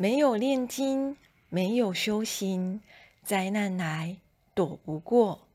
没有炼金没有修行灾难来躲不过。